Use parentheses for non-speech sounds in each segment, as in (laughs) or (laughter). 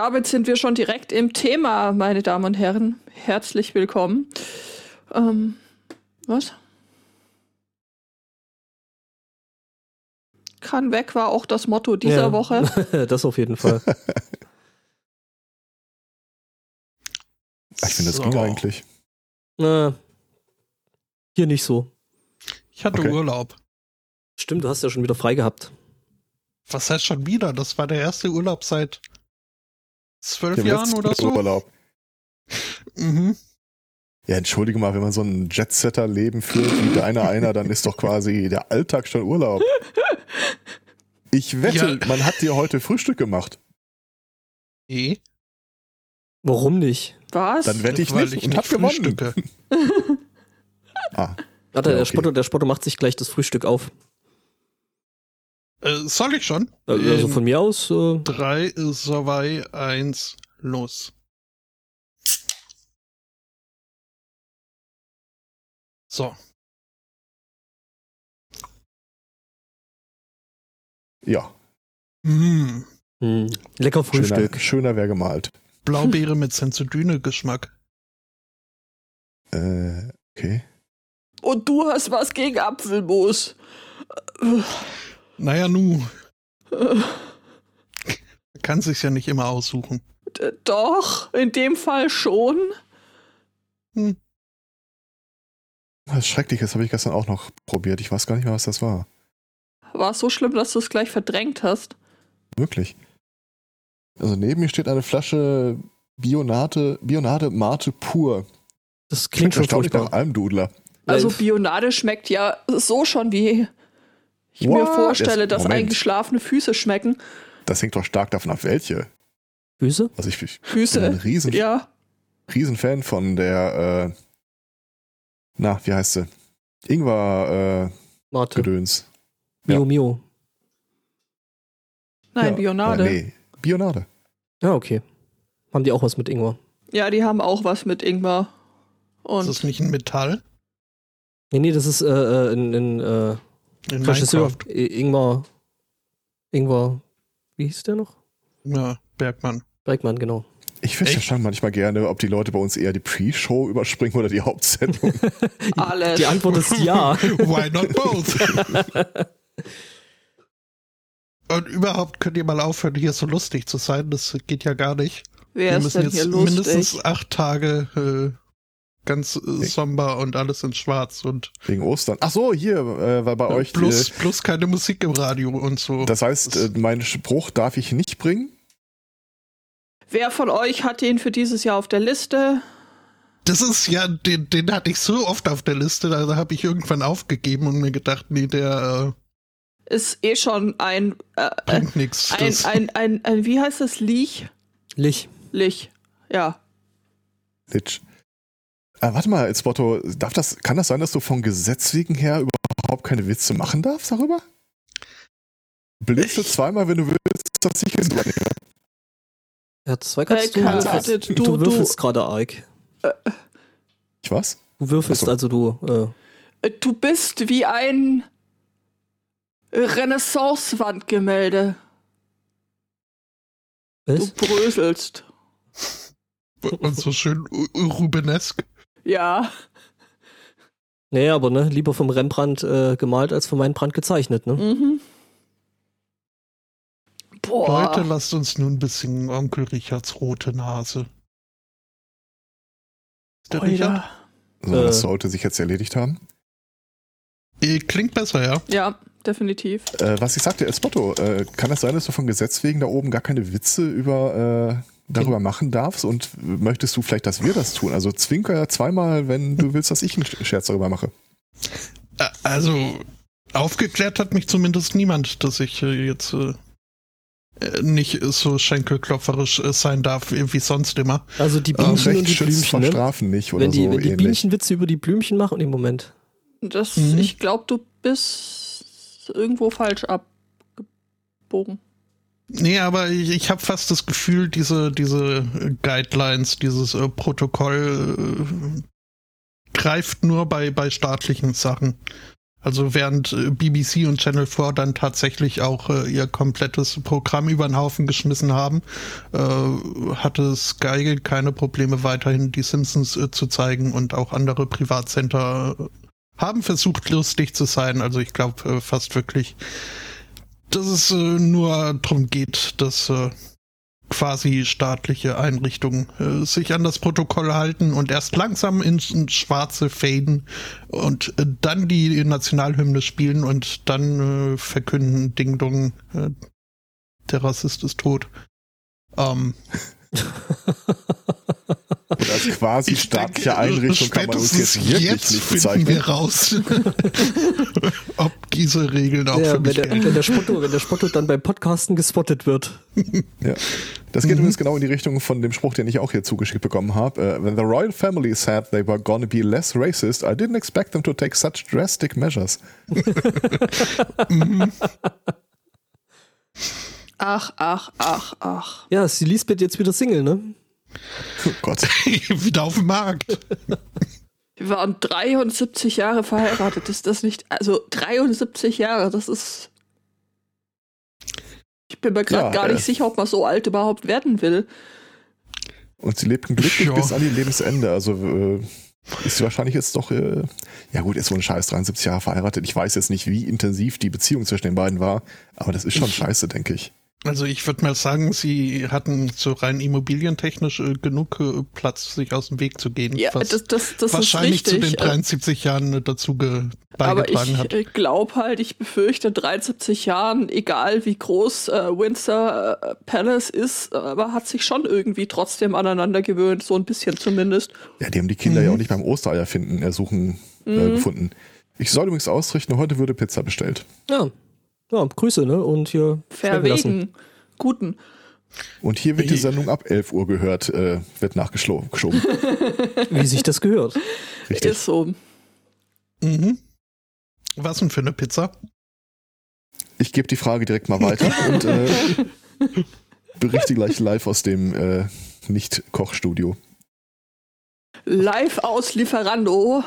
Damit sind wir schon direkt im Thema, meine Damen und Herren. Herzlich willkommen. Ähm, was? Kann weg war auch das Motto dieser Ja. Woche. (laughs) das auf jeden Fall. Ich finde, das So. ging eigentlich. äh, hier nicht so. Ich hatte Okay. Urlaub. Stimmt, du hast ja schon wieder frei gehabt. Was heißt schon wieder? Das war der erste Urlaub seit zwölf Jahren oder so. Urlaub. Mhm. Ja, entschuldige mal, wenn man so ein Jetsetter-Leben führt wie deiner einer, dann ist doch quasi der Alltag schon Urlaub. Ich wette, Ja. man hat dir heute Frühstück gemacht. Eh, Warum nicht? Was? Dann wette ich weil nicht ich und nicht hab gewonnen. Ah, Warte, Ja, der, okay. Spotto, der Spotto macht sich gleich das Frühstück auf. Äh, soll ich schon? Also In von mir aus, äh, Drei, zwei, eins, los. So. ja. Mm. hm, lecker Frühstück. Schöner, schöner wäre gemalt. Blaubeere mit Sensodyne-Geschmack. Äh, okay. Und du hast was gegen Apfelmus. Naja, nu. Kann sich's ja nicht immer aussuchen. D- Doch, in dem Fall schon. Was Schreckliches habe ich gestern auch noch probiert. Ich weiß gar nicht mehr, was das war. War es so schlimm, dass du es gleich verdrängt hast? Wirklich. Also neben mir steht eine Flasche Bionate, Bionade Mate pur. Das klingt schon erstaunlich nach furchtbar. Almdudler. Also. Bionade schmeckt ja so schon, wie ich mir What? vorstelle, Jetzt- dass Moment. eingeschlafene Füße schmecken. Das hängt doch stark davon ab, welche. Füße? Also ich, ich bin ein Füße. riesen, Ja. riesen Fan von der, äh, na, wie heißt sie? Ingwer äh, Mate. Gedöns. Mio Ja. Mio. Nein, Ja, Bionade. Äh, nee, Bionade. Ja, okay. Haben die auch was mit Ingwer? Ja, die haben auch was mit Ingwer. Ist Und das nicht ein Metall? Nee, nee, das ist äh, äh, ein, ein äh, In Regisseur. Minecraft. I- Ingwer. Ingwer. Wie hieß der noch? Ja, Bergmann. Bergmann, genau. Ich finde Echt? schon manchmal gerne, ob die Leute bei uns eher die Pre-Show überspringen oder die Hauptsendung. (laughs) alles. Die Antwort ist ja. (laughs) Why not both? Und überhaupt könnt ihr mal aufhören, hier so lustig zu sein. Das geht ja gar nicht. Wer Wir ist müssen denn hier jetzt lustig? mindestens acht Tage äh, ganz äh, somber und alles in schwarz und Wegen Ostern. Ach so, hier, äh, weil bei euch. plus, Äh, plus keine Musik im Radio und so. das heißt, äh, meinen Spruch darf ich nicht bringen. Wer von euch hat den für dieses Jahr auf der Liste? Das ist ja, den, den hatte ich so oft auf der Liste, da habe ich irgendwann aufgegeben und mir gedacht, nee, der Ist eh schon ein, äh, äh, äh, bringt nichts. ein, ein, ein, ein, wie heißt das? Liech? Lich. Lich. Ja. Litsch. Ah, warte mal, jetzt Motto, darf das, kann das sein, dass du von Gesetz wegen her überhaupt keine Witze machen darfst darüber? Blitze zweimal, wenn du willst, dass ich es übernehme. Ja, zwei kannst Äh, du. kann- würfelst- du- du, du- würfelst gerade arg. Ich was? Du würfelst so. also du. Äh, Äh, Du bist wie ein Renaissance-Wandgemälde. Du bröselst. und so schön rubenesk. Ja. Nee, aber ne, lieber vom Rembrandt äh, gemalt als vom Rembrandt gezeichnet, ne? Mhm. Boah. Leute, lasst uns nun ein bisschen Onkel Richards rote Nase. Ist der Richard? Oida. So, Äh. das sollte sich jetzt erledigt haben. Äh, Klingt besser, ja. Ja, definitiv. Äh, was ich sagte, Espotto, äh, kann es sein, dass du von Gesetz wegen da oben gar keine Witze über, äh, darüber machen darfst und möchtest du vielleicht, dass wir das tun? Also zwinker zweimal, wenn du willst, dass ich einen Scherz darüber mache. Also, aufgeklärt hat mich zumindest niemand, dass ich äh, jetzt äh, äh, nicht so schenkelklopferisch sein darf, wie sonst immer. Also die Ah, Bienchen und Recht die Blümchen, ne? Strafen nicht oder Wenn die, so wenn die. Bienchen Witze über die Blümchen machen, im Moment. Das, Mhm. Ich glaube, du bist irgendwo falsch abgebogen. Nee, aber ich, ich habe fast das Gefühl, diese, diese Guidelines, dieses äh, Protokoll äh, greift nur bei, bei staatlichen Sachen. Also während äh, BBC und Channel 4 dann tatsächlich auch äh, ihr komplettes Programm über den Haufen geschmissen haben, äh, hatte Sky keine Probleme weiterhin die Simpsons äh, zu zeigen und auch andere Privatsender äh, haben versucht lustig zu sein. Also ich glaube äh, fast wirklich, dass es nur darum geht, dass quasi staatliche Einrichtungen äh, sich an das Protokoll halten und erst langsam ins, ins Schwarze faden und äh, dann die Nationalhymne spielen und dann äh, verkünden Ding Dong, äh, der Rassist ist tot. Ähm, (laughs) Und als quasi Ich staatliche denke, Einrichtung kann man uns jetzt wirklich jetzt nicht bezeichnen. wir raus, (laughs) ob diese Regeln auch Ja, für wenn, mich der, gelten. wenn, der Spotto, wenn der Spotto dann beim Podcasten gespottet wird. Ja. Das geht übrigens genau in die Richtung von dem Spruch, den ich auch hier zugeschickt bekommen habe. Uh, when the royal family said they were gonna be less racist, I didn't expect them to take such drastic measures. (laughs) Ach, ach, ach, ach. Ja, ist die Lisbeth jetzt wieder Single, ne? Oh Gott. (laughs) Wieder auf dem Markt. Wir waren 73 Jahre verheiratet. Ist das nicht. Also 73 Jahre, das ist. Ich bin mir gerade Ja, gar äh. nicht sicher, ob man so alt überhaupt werden will. Und sie lebten glücklich Ja. bis an ihr Lebensende. Also äh, ist sie wahrscheinlich jetzt doch, äh, ja gut, ist so ein Scheiß 73 Jahre verheiratet. Ich weiß jetzt nicht, wie intensiv die Beziehung zwischen den beiden war, aber das ist schon scheiße, denke ich. Also ich würde mal sagen, sie hatten so rein immobilientechnisch äh, genug äh, Platz, sich aus dem Weg zu gehen. Ja, was das, das, das ist wahrscheinlich zu den 73 Jahren äh, dazu ge Aber beigetragen ich hat. äh, glaube halt, ich befürchte, 73 Jahren, egal wie groß äh, Windsor äh, Palace ist, aber hat sich schon irgendwie trotzdem aneinander gewöhnt, so ein bisschen zumindest. Ja, die haben die Kinder Mhm. ja auch nicht beim Ostereier finden, ersuchen, äh, gefunden. Ich soll übrigens ausrichten, heute würde Pizza bestellt. Ja. Ja, Grüße, ne? Und hier. Verwegen. Guten. Und hier wird die Sendung ab 11 Uhr gehört, äh, wird nachgeschoben. (laughs) Wie sich das gehört. Richtig. Ist so. Mhm. Was denn für eine Pizza? Ich gebe die Frage direkt mal weiter (laughs) und äh, berichte gleich live aus dem äh, Nicht-Kochstudio. Live aus Lieferando.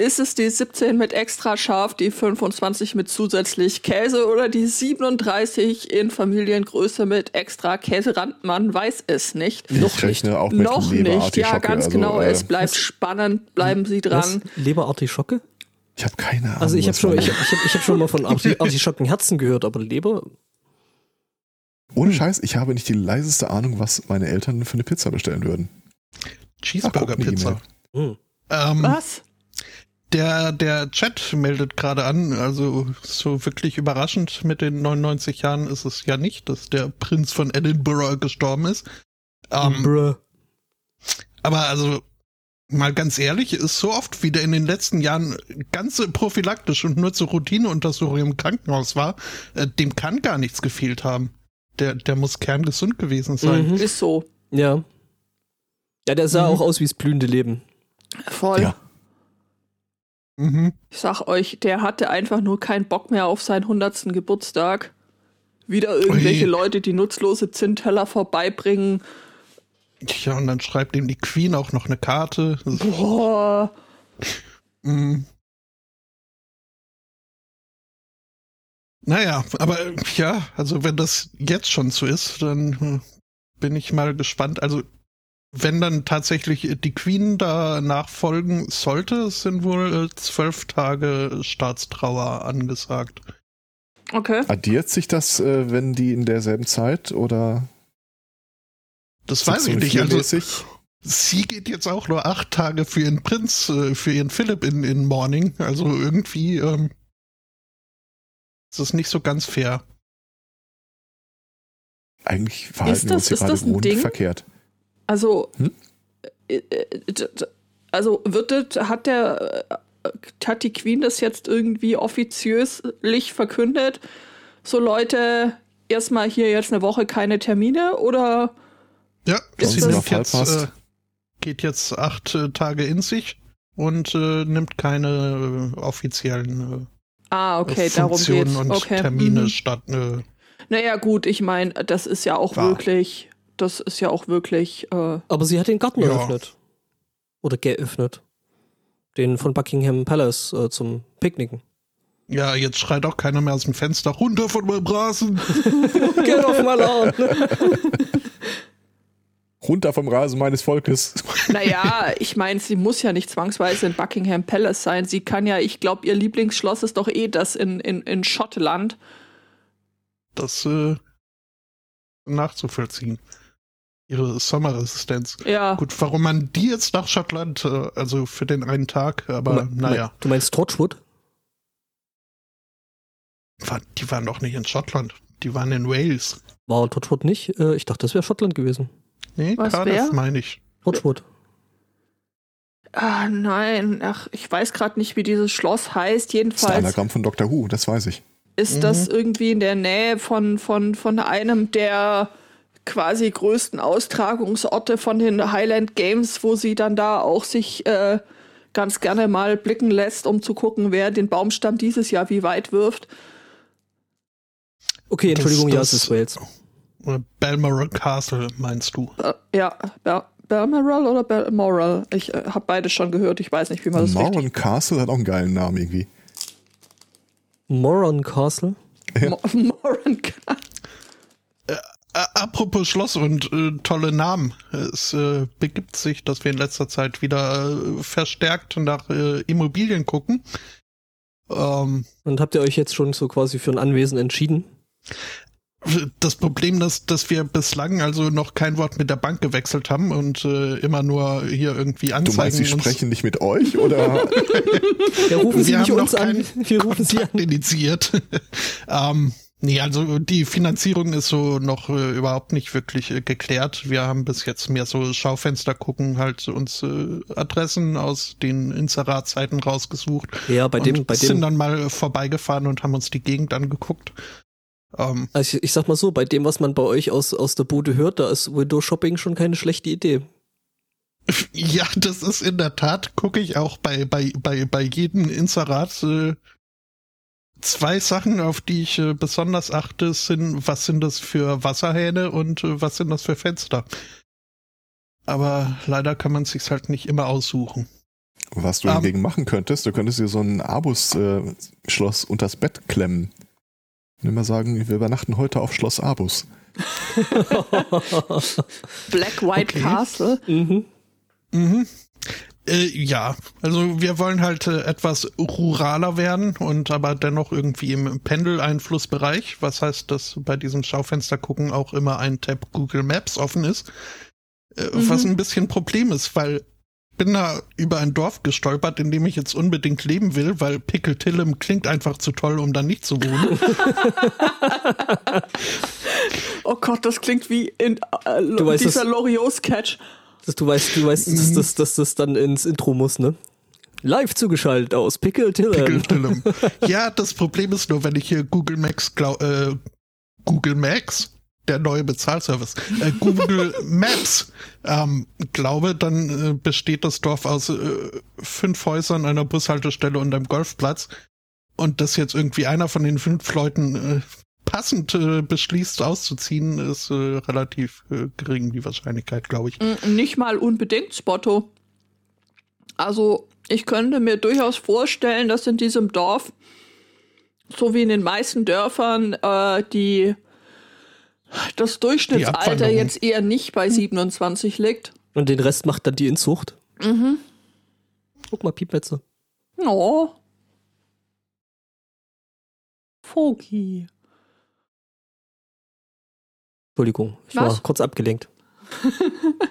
Ist es die 17 mit extra scharf, die 25 mit zusätzlich Käse oder die 37 in Familiengröße mit extra Käserand? Man weiß es nicht. Noch ich rechne auch mit Noch nicht, ja, Leberartischocke, ganz also, genau. äh, es bleibt spannend, bleiben Sie Was? dran. Leberartischocke? Ich habe keine Ahnung. Also ich habe was schon, ich hab, ich hab, ich hab schon mal von Arti- (laughs) Artischockenherzen gehört, aber Leber? Ohne Scheiß, ich habe nicht die leiseste Ahnung, was meine Eltern für eine Pizza bestellen würden. Cheeseburger-Pizza. Hm. Ähm, Was? Der, der Chat meldet gerade an, also so wirklich überraschend mit den 99 Jahren ist es ja nicht, dass der Prinz von Edinburgh gestorben ist. Ähm, aber also mal ganz ehrlich, ist so oft wie der in den letzten Jahren ganz prophylaktisch und nur zur Routineuntersuchung im Krankenhaus war, äh, dem kann gar nichts gefehlt haben. Der, der muss kerngesund gewesen sein. Mhm. Ist so. Ja. Ja, der sah Mhm. auch aus wie das blühende Leben. Voll. Ja. Mhm. Ich sag euch, der hatte einfach nur keinen Bock mehr auf seinen 100. Geburtstag. Wieder irgendwelche Ui. Leute, die nutzlose Zinnteller vorbeibringen. Ja, und dann schreibt ihm die Queen auch noch eine Karte. Boah. Mhm. Naja, aber ja, also wenn das jetzt schon so ist, dann äh, bin ich mal gespannt. Also wenn dann tatsächlich die Queen da nachfolgen sollte, sind wohl äh, zwölf Tage Staatstrauer angesagt. Okay. Addiert sich das, äh, wenn die in derselben Zeit oder Das weiß ich nicht. 17 Also sie geht jetzt auch nur acht Tage für ihren Prinz, äh, für ihren Philipp in, in Morning. Also irgendwie ähm, ist das nicht so ganz fair. Eigentlich verhalten wir das- uns hier ist gerade das ein Ding? verkehrt. Also, Hm? äh, äh, also wird das, hat der, äh, hat die Queen das jetzt irgendwie offiziöslich verkündet? So Leute, erstmal hier jetzt eine Woche keine Termine oder? Ja, Ist sie das- jetzt, passt. äh, geht jetzt acht äh, Tage in sich und äh, nimmt keine äh, offiziellen Ah, okay, darum Funktionen geht's. und Okay. Termine Mhm. statt. Äh, Naja, gut, ich meine, das ist ja auch Wahr. wirklich, das ist ja auch wirklich, äh, Aber sie hat den Garten Ja. eröffnet. Oder geöffnet. Den von Buckingham Palace äh, zum Picknicken. Ja, jetzt schreit auch keiner mehr aus dem Fenster runter von meinem Rasen. Get off my lawn. Runter vom Rasen meines Volkes. (laughs) Naja, ich meine, sie muss ja nicht zwangsweise in Buckingham Palace sein. Sie kann ja, ich glaube, ihr Lieblingsschloss ist doch eh das in, in, in Schottland. Das äh, nachzuvollziehen. Ihre Sommerresistenz. Ja. Gut, warum man die jetzt nach Schottland, äh, also für den einen Tag, aber Du mein- naja, Du meinst Torchwood? die waren doch nicht in Schottland. Die waren in Wales. War Torchwood nicht? Äh, ich dachte, das wäre Schottland gewesen. Nee, Was Cardiff meine ich. Torchwood. Ah, nein. Ach, ich weiß gerade nicht, wie dieses Schloss heißt. Das ist ein Jedenfalls Anagramm von Dr. Who, das weiß ich. ist das irgendwie in der Nähe von, von, von einem der quasi größten Austragungsorte von den Highland Games, wo sie dann da auch sich äh, ganz gerne mal blicken lässt, um zu gucken, wer den Baumstamm dieses Jahr wie weit wirft. Okay, Entschuldigung, Das- ja, das- es ist Wales. Oder Balmoral Castle, meinst du? Äh, ja, Bal Balmoral oder Balmoral? Ich äh, habe beides schon gehört. Ich weiß nicht, wie man das richtig... Moran Castle hat auch einen geilen Namen irgendwie. Moron Castle. (laughs) Mo Moran Äh, apropos Schloss und äh, tolle Namen. Es äh, begibt sich, dass wir in letzter Zeit wieder äh, verstärkt nach äh, Immobilien gucken. Ähm, Und habt ihr euch jetzt schon so quasi für ein Anwesen entschieden? das Problem ist, dass wir bislang also noch kein Wort mit der Bank gewechselt haben und äh, immer nur hier irgendwie Du Anzeigen meinst, sie uns sprechen nicht mit euch oder? (laughs) Ja, rufen Sie Wir nicht haben uns noch an. keinen Wir rufen Sie an. Kontakt initiiert. (laughs) ähm, nee, also die Finanzierung ist so noch äh, überhaupt nicht wirklich äh, geklärt. Wir haben bis jetzt mehr so Schaufenster gucken, halt uns äh, Adressen aus den Inseratzeiten rausgesucht. Ja, bei dem, bei sind dem, dann mal vorbeigefahren und haben uns die Gegend angeguckt. Ähm, also ich, ich sag mal so, bei dem, was man bei euch aus, aus der Bude hört, da ist Window Shopping schon keine schlechte Idee. (laughs) ja, das ist in der Tat, gucke ich auch bei, bei, bei, bei jedem Inserat. Äh, zwei Sachen, auf die ich äh, besonders achte, sind, was sind das für Wasserhähne und äh, was sind das für Fenster. Aber leider kann man sich's halt nicht immer aussuchen. Was du Ähm. hingegen machen könntest, du könntest dir so ein Abus-Schloss unters Bett klemmen. Und immer sagen, wir übernachten heute auf Schloss Abus. (laughs) Black White Okay. Castle. mhm. Mhm. Äh, ja, also wir wollen halt äh, etwas ruraler werden und aber dennoch irgendwie im Pendeleinflussbereich. Was heißt, dass bei diesem Schaufenster gucken auch immer ein Tab Google Maps offen ist. Äh, Was ein bisschen Problem ist, weil ich bin da über ein Dorf gestolpert, in dem ich jetzt unbedingt leben will, weil Pickle Tillem klingt einfach zu toll, um da nicht zu wohnen. (laughs) Oh Gott, das klingt wie in äh, Du weißt, dieser Loriot-Sketch. Du weißt, du weißt, dass, dass, dass das dann ins Intro muss, ne? Live zugeschaltet aus Tillem. Tillem. ja, das Problem ist nur, wenn ich hier Google Maps, glau äh, Google Maps, der neue Bezahlservice, äh, Google (laughs) Maps, ähm, glaube, dann äh, besteht das Dorf aus äh, fünf Häusern, einer Bushaltestelle und einem Golfplatz. Und dass jetzt irgendwie einer von den fünf Leuten äh, passend äh, beschließt, auszuziehen, ist äh, relativ äh, gering, die Wahrscheinlichkeit, glaube ich. Mm, Nicht mal unbedingt, Spotto. Also, ich könnte mir durchaus vorstellen, dass in diesem Dorf, so wie in den meisten Dörfern, äh, die das Durchschnittsalter Abwanderung. jetzt eher nicht bei 27 liegt. Und den Rest macht dann die Inzucht. Mhm. Guck mal, Piepmetze. Oh. Foki. Entschuldigung, ich Was? war kurz abgelenkt. (laughs)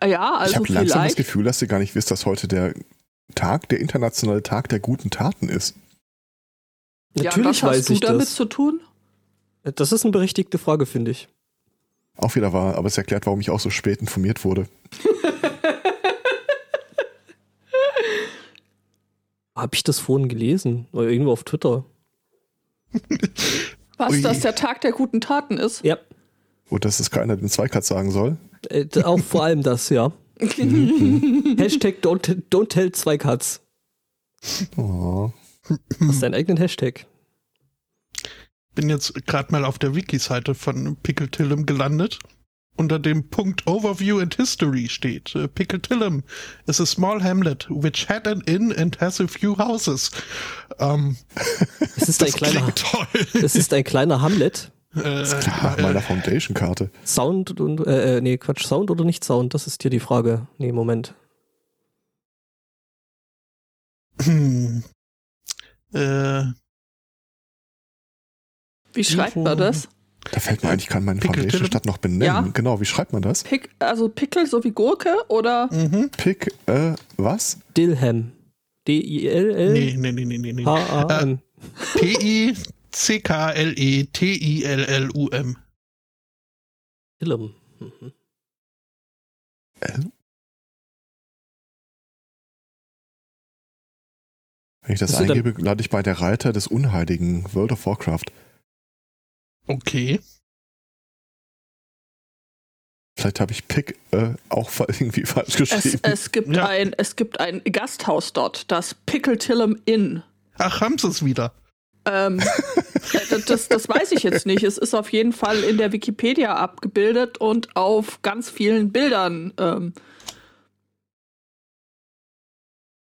Ja, ich also habe langsam das. Gefühl, dass ihr gar nicht wisst, dass heute der Tag, der internationale Tag der guten Taten ist. Ja, Natürlich was hast du ich damit das. zu tun? Das ist eine berechtigte Frage, finde ich. Auch wieder wahr, aber es erklärt, warum ich auch so spät informiert wurde. (laughs) Habe ich das vorhin gelesen? Oder irgendwo auf Twitter? (laughs) Was, Ui. dass der Tag der guten Taten ist? Ja. Und dass es keiner den Zweikatz sagen soll. Äh, auch vor allem das, ja. (laughs) Hashtag don't, don't tell zwei Cuts. Oh. Das ist dein eigenen Hashtag. bin jetzt gerade mal auf der Wiki-Seite von Pickle Tillem gelandet. Unter dem Punkt Overview and History steht. Äh, Pickletillum is a small hamlet which had an inn and has a few houses. Ähm, Es ist (laughs) ein das kleiner, klingt toll. es ist ein kleiner Hamlet. Äh, Nach meiner Foundation-Karte. Sound und, äh, äh, nee, Quatsch, Sound oder nicht Sound? Das ist hier die Frage. Nee, Moment. hm. äh, Wie schreibt man das? Da fällt mir eigentlich, kann meine Foundation-Stadt noch benennen. Ja. Genau, wie schreibt man das? Pick, also Pickel so wie Gurke oder mhm. Pick, äh, was? Dilham. D-I-L-L? Nee, nee, nee, nee, nee, nee. H-A-M. P-I-C-K-L-E-T-I-L-L-U-M. Dilham. Mhm. Äh? Wenn ich das eingebe, lande ich bei der Reiter des Unheiligen World of Warcraft. Okay. Vielleicht habe ich Pick äh, auch (laughs) irgendwie falsch es, geschrieben. es gibt Ja. ein es gibt ein Gasthaus dort, das Pickeltillum Inn. Ach, haben sie es wieder. Ähm, (laughs) äh, das, das weiß ich jetzt nicht. Es ist auf jeden Fall in der Wikipedia abgebildet und auf ganz vielen Bildern. Ähm,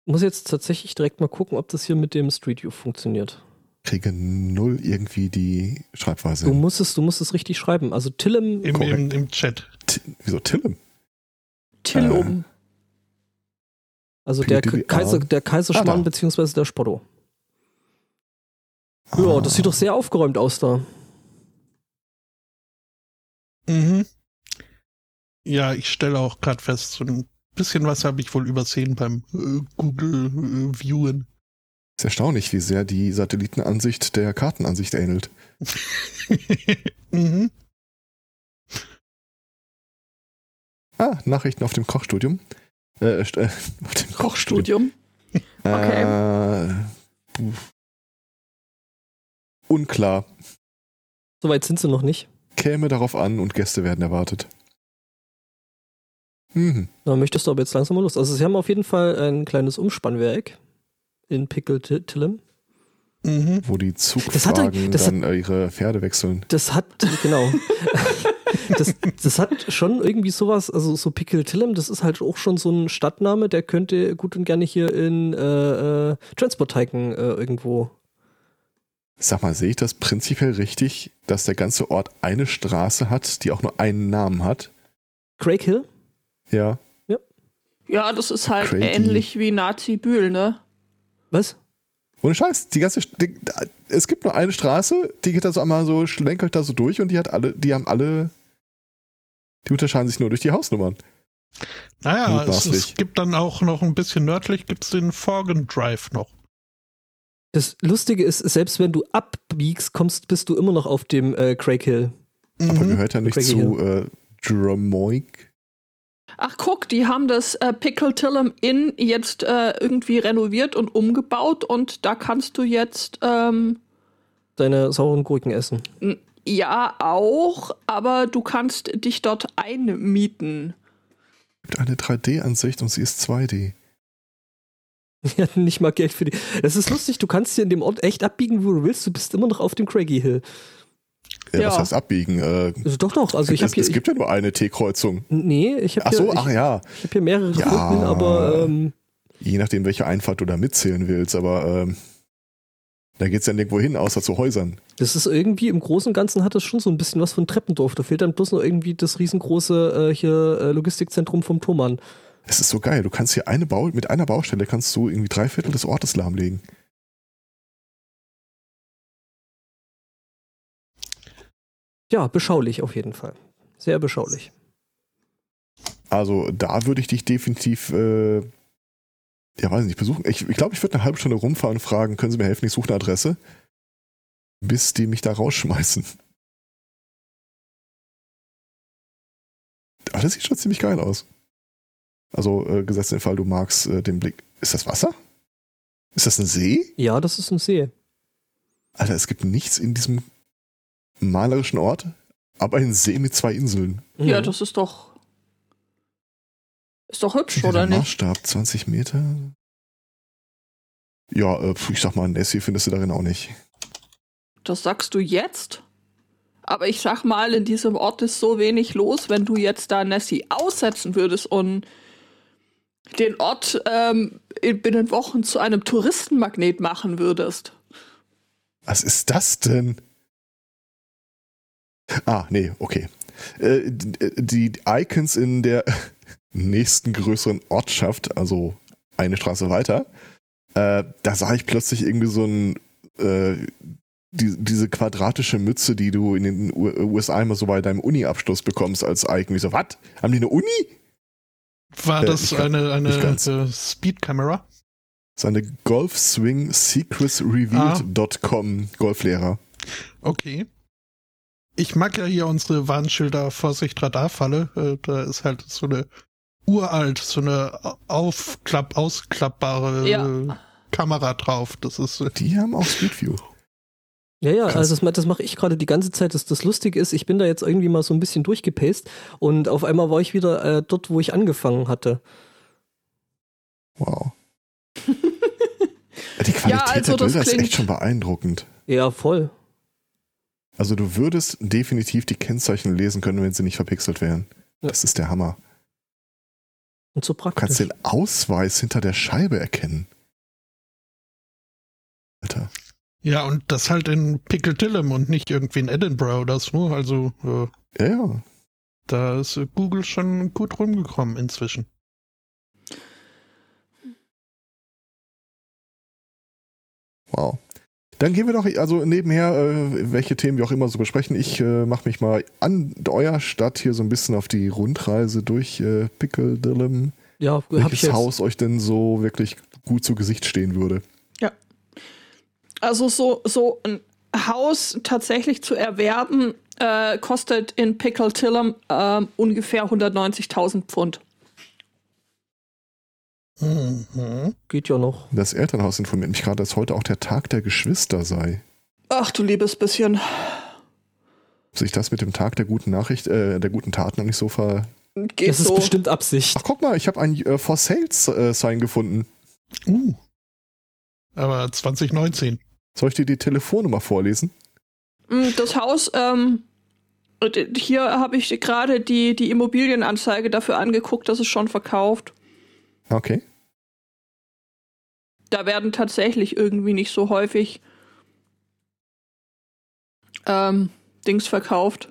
Muss jetzt tatsächlich direkt mal gucken, ob das hier mit dem Street View funktioniert. Kriege null irgendwie die Schreibweise. Du musst es, du musst es richtig schreiben. Also Tillem, Im, im, Im Chat. T wieso Tillem? Tillum. also der. Kaiser, der Kaiserschmarrn Ah, beziehungsweise der Spotto. Ja, das sieht doch sehr aufgeräumt aus da. Mhm. Ja, ich stelle auch gerade fest, so ein bisschen was habe ich wohl übersehen beim äh, Google äh, Viewen. Ist erstaunlich, wie sehr die Satellitenansicht der Kartenansicht ähnelt. (laughs) mhm. Ah, Nachrichten auf dem Kochstudium. Äh, st- äh, auf dem Kochstudium. Kochstudium. Äh, pf. unklar. Soweit sind sie noch nicht. Käme darauf an und Gäste werden erwartet. Mhm. Da möchtest du aber jetzt langsam mal los. Also sie haben auf jeden Fall ein kleines Umspannwerk in Pickle Tillem. Mhm. Wo die Das hat Zugwagen das dann äh, ihre Pferde wechseln. Das hat, genau. (laughs) das, das hat schon irgendwie sowas, also so Pickle Tillem, das ist halt auch schon so ein Stadtname, der könnte gut und gerne hier in äh, äh, Transport Tycoon äh, irgendwo. Sag mal, sehe ich das prinzipiell richtig, dass der ganze Ort eine Straße hat, die auch nur einen Namen hat? Craig Hill? Ja. Ja, das ist halt Crazy. ähnlich wie Nazi Bühl, ne? Was? Ohne Scheiß, die ganze, die, es gibt nur eine Straße, die geht da so einmal so, schlenkert da so durch und die hat alle, die haben alle, die unterscheiden sich nur durch die Hausnummern. Naja, es, es gibt dann auch noch ein bisschen nördlich gibt's den Forgan Drive noch. Das Lustige ist, selbst wenn du abbiegst, kommst, bist du immer noch auf dem äh, Craig Hill. Aber Mhm. gehört ja nicht Crazy zu äh, Dromoik. Ach guck, die haben das äh, Pickeltillum Inn jetzt äh, irgendwie renoviert und umgebaut und da kannst du jetzt ähm, Deine sauren Gurken essen. ja auch, aber du kannst dich dort einmieten. Gibt eine 3D-Ansicht und sie ist 2D. (laughs) Die hatten nicht mal Geld für die. Das ist lustig, du kannst hier in dem Ort echt abbiegen, wo du willst. Du bist immer noch auf dem Craggy Hill. Ja, Ja. Was heißt abbiegen? Äh, Also doch, doch. Also ich es, hier. es gibt ja nur eine T-Kreuzung. nee, ich habe so, hier, ach ich, ja. ich hab hier mehrere Ja. Routen, aber ähm, Je nachdem, welche Einfahrt du da mitzählen willst, aber ähm, da geht's ja nirgendwo hin, außer zu Häusern. das ist irgendwie im Großen und Ganzen hat das schon so ein bisschen was von Treppendorf. Da fehlt dann bloß noch irgendwie das riesengroße äh, hier äh, Logistikzentrum vom Thomann. Es ist so geil. Du kannst hier eine Bau mit einer Baustelle kannst du irgendwie drei Viertel des Ortes lahmlegen. Ja, beschaulich auf jeden Fall. Sehr beschaulich. Also da würde ich dich definitiv, äh, ja weiß nicht, besuchen. Ich glaube, ich, glaub, ich würde eine halbe Stunde rumfahren und fragen, können Sie mir helfen, ich suche eine Adresse, bis die mich da rausschmeißen. Aber das sieht schon ziemlich geil aus. Also äh, gesetzt den Fall, du magst äh, den Blick. Ist das Wasser? Ist das ein See? Ja, das ist ein See. Alter, es gibt nichts in diesem malerischen Ort, aber ein See mit zwei Inseln. Ja, das ist doch. Ist doch hübsch, Dieser oder nicht? Maßstab, 20 Meter. Ja, äh, ich sag mal, Nessie findest du darin auch nicht. Das sagst du jetzt? Aber ich sag mal, in diesem Ort ist so wenig los, wenn du jetzt da Nessie aussetzen würdest und den Ort ähm, in binnen Wochen zu einem Touristenmagnet machen würdest. Was ist das denn? Ah, nee, okay. Äh, die Icons in der (laughs) nächsten größeren Ortschaft, also eine Straße weiter, äh, da sah ich plötzlich irgendwie so ein äh, die, diese quadratische Mütze, die du in den USA immer so bei deinem Uni-Abschluss bekommst als Icon. Ich so, was? Haben die eine Uni? War äh, das eine, eine äh, Speed-Kamera? Das ist eine golfswingsecretsrevealed.com ah. Golflehrer. Okay. Ich mag ja hier unsere Warnschilder Vorsicht Radarfalle. Äh, da ist halt so eine uralt, so eine aufklapp, ausklappbare ja. Kamera drauf. Das ist. Äh, Die haben auch Speedview. Ja, ja, Krass. also das, das mache ich gerade die ganze Zeit. Das, das Lustige ist, ich bin da jetzt irgendwie mal so ein bisschen durchgepaced und auf einmal war ich wieder äh, dort, wo ich angefangen hatte. Wow. (laughs) Die Qualität ja, also der Bilder ist echt schon beeindruckend. Ja, voll. Also du würdest definitiv die Kennzeichen lesen können, wenn sie nicht verpixelt wären. Ja. Das ist der Hammer. Und so praktisch. Du kannst den Ausweis hinter der Scheibe erkennen. Alter. Ja, und das halt in Pickletillum und nicht irgendwie in Edinburgh oder so. Also, äh, ja, ja. Da ist Google schon gut rumgekommen inzwischen. Wow. Dann gehen wir doch, also nebenher, äh, welche Themen wir auch immer so besprechen. Ich äh, mache mich mal an euer Stadt hier so ein bisschen auf die Rundreise durch äh, Pickledillum. Ja, welches Haus euch denn so wirklich gut zu Gesicht stehen würde. Ja. Also so, so ein Haus tatsächlich zu erwerben, äh, kostet in Pickletillum äh, ungefähr 190.000 Pfund. Mhm. Geht ja noch. Das Elternhaus informiert mich gerade, dass heute auch der Tag der Geschwister sei. Ach du liebes bisschen. Ob sich das mit dem Tag der guten Nachricht, äh, der guten Tat noch nicht so ver. Geht das ist so. bestimmt Absicht. Ach guck mal, ich habe ein äh, For Sales äh, Sign gefunden. Uh. Aber 2019. Soll ich dir die Telefonnummer vorlesen? Mm, das Haus, ähm, hier habe ich gerade die, die Immobilienanzeige dafür angeguckt, dass es schon verkauft. Okay. Da werden tatsächlich irgendwie nicht so häufig ähm, Dings verkauft.